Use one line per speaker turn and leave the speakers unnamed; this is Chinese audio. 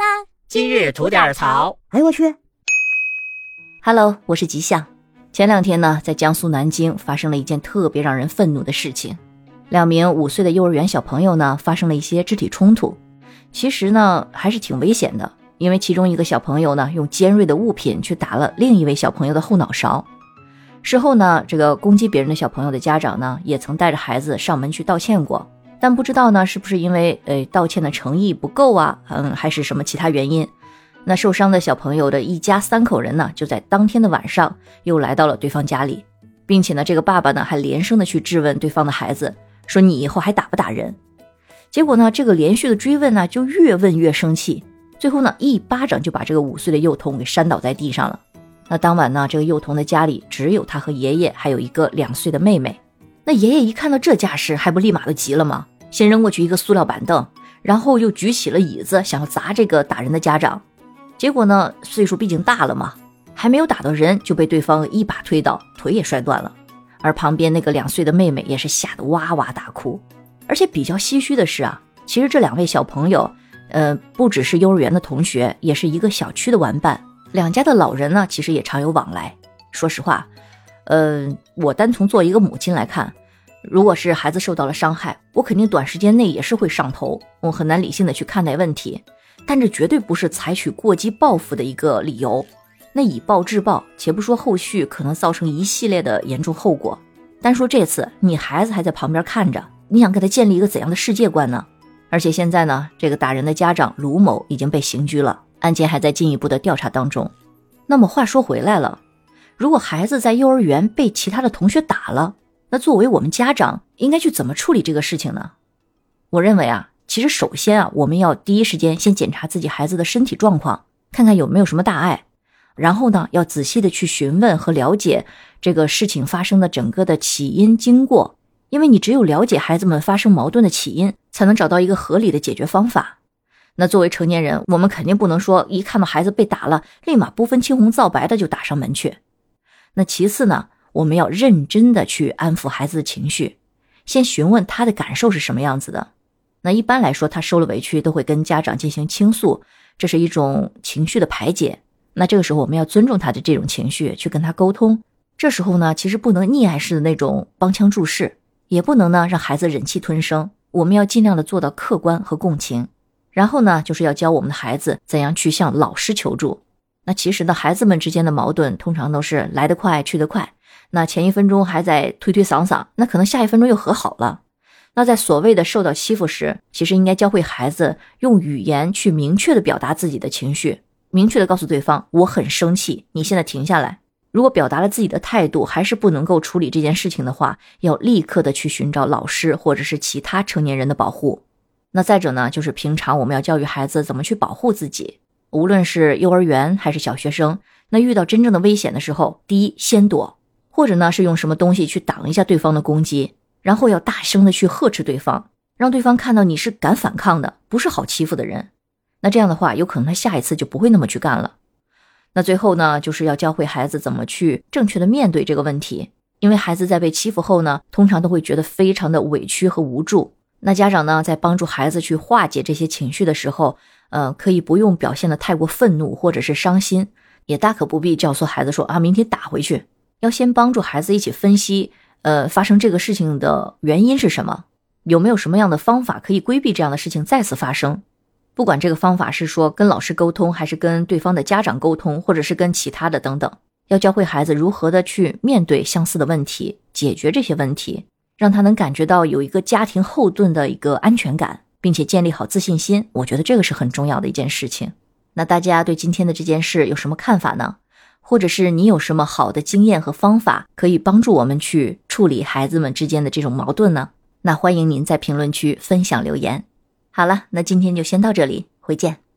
啦！
今日吐点槽。
哎呦我去
！Hello，我是吉祥。前两天呢，在江苏南京发生了一件特别让人愤怒的事情，两名五岁的幼儿园小朋友呢发生了一些肢体冲突。其实呢，还是挺危险的，因为其中一个小朋友呢用尖锐的物品去打了另一位小朋友的后脑勺。事后呢，这个攻击别人的小朋友的家长呢，也曾带着孩子上门去道歉过。但不知道呢，是不是因为呃道歉的诚意不够啊？嗯，还是什么其他原因？那受伤的小朋友的一家三口人呢，就在当天的晚上又来到了对方家里，并且呢，这个爸爸呢还连声的去质问对方的孩子，说你以后还打不打人？结果呢，这个连续的追问呢，就越问越生气，最后呢，一巴掌就把这个五岁的幼童给扇倒在地上了。那当晚呢，这个幼童的家里只有他和爷爷，还有一个两岁的妹妹。那爷爷一看到这架势，还不立马的急了吗？先扔过去一个塑料板凳，然后又举起了椅子，想要砸这个打人的家长。结果呢，岁数毕竟大了嘛，还没有打到人，就被对方一把推倒，腿也摔断了。而旁边那个两岁的妹妹也是吓得哇哇大哭。而且比较唏嘘的是啊，其实这两位小朋友，呃，不只是幼儿园的同学，也是一个小区的玩伴。两家的老人呢，其实也常有往来。说实话，呃，我单从做一个母亲来看。如果是孩子受到了伤害，我肯定短时间内也是会上头，我很难理性的去看待问题。但这绝对不是采取过激报复的一个理由。那以暴制暴，且不说后续可能造成一系列的严重后果，单说这次，你孩子还在旁边看着，你想给他建立一个怎样的世界观呢？而且现在呢，这个打人的家长卢某已经被刑拘了，案件还在进一步的调查当中。那么话说回来了，如果孩子在幼儿园被其他的同学打了，那作为我们家长，应该去怎么处理这个事情呢？我认为啊，其实首先啊，我们要第一时间先检查自己孩子的身体状况，看看有没有什么大碍，然后呢，要仔细的去询问和了解这个事情发生的整个的起因经过，因为你只有了解孩子们发生矛盾的起因，才能找到一个合理的解决方法。那作为成年人，我们肯定不能说一看到孩子被打了，立马不分青红皂白的就打上门去。那其次呢？我们要认真的去安抚孩子的情绪，先询问他的感受是什么样子的。那一般来说，他受了委屈都会跟家长进行倾诉，这是一种情绪的排解。那这个时候我们要尊重他的这种情绪，去跟他沟通。这时候呢，其实不能溺爱式的那种帮腔注视，也不能呢让孩子忍气吞声。我们要尽量的做到客观和共情。然后呢，就是要教我们的孩子怎样去向老师求助。那其实呢，孩子们之间的矛盾通常都是来得快去得快。那前一分钟还在推推搡搡，那可能下一分钟又和好了。那在所谓的受到欺负时，其实应该教会孩子用语言去明确的表达自己的情绪，明确的告诉对方我很生气，你现在停下来。如果表达了自己的态度还是不能够处理这件事情的话，要立刻的去寻找老师或者是其他成年人的保护。那再者呢，就是平常我们要教育孩子怎么去保护自己，无论是幼儿园还是小学生，那遇到真正的危险的时候，第一先躲。或者呢，是用什么东西去挡一下对方的攻击，然后要大声的去呵斥对方，让对方看到你是敢反抗的，不是好欺负的人。那这样的话，有可能他下一次就不会那么去干了。那最后呢，就是要教会孩子怎么去正确的面对这个问题，因为孩子在被欺负后呢，通常都会觉得非常的委屈和无助。那家长呢，在帮助孩子去化解这些情绪的时候，呃，可以不用表现的太过愤怒或者是伤心，也大可不必教唆孩子说啊，明天打回去。要先帮助孩子一起分析，呃，发生这个事情的原因是什么？有没有什么样的方法可以规避这样的事情再次发生？不管这个方法是说跟老师沟通，还是跟对方的家长沟通，或者是跟其他的等等，要教会孩子如何的去面对相似的问题，解决这些问题，让他能感觉到有一个家庭后盾的一个安全感，并且建立好自信心。我觉得这个是很重要的一件事情。那大家对今天的这件事有什么看法呢？或者是你有什么好的经验和方法，可以帮助我们去处理孩子们之间的这种矛盾呢？那欢迎您在评论区分享留言。好了，那今天就先到这里，回见。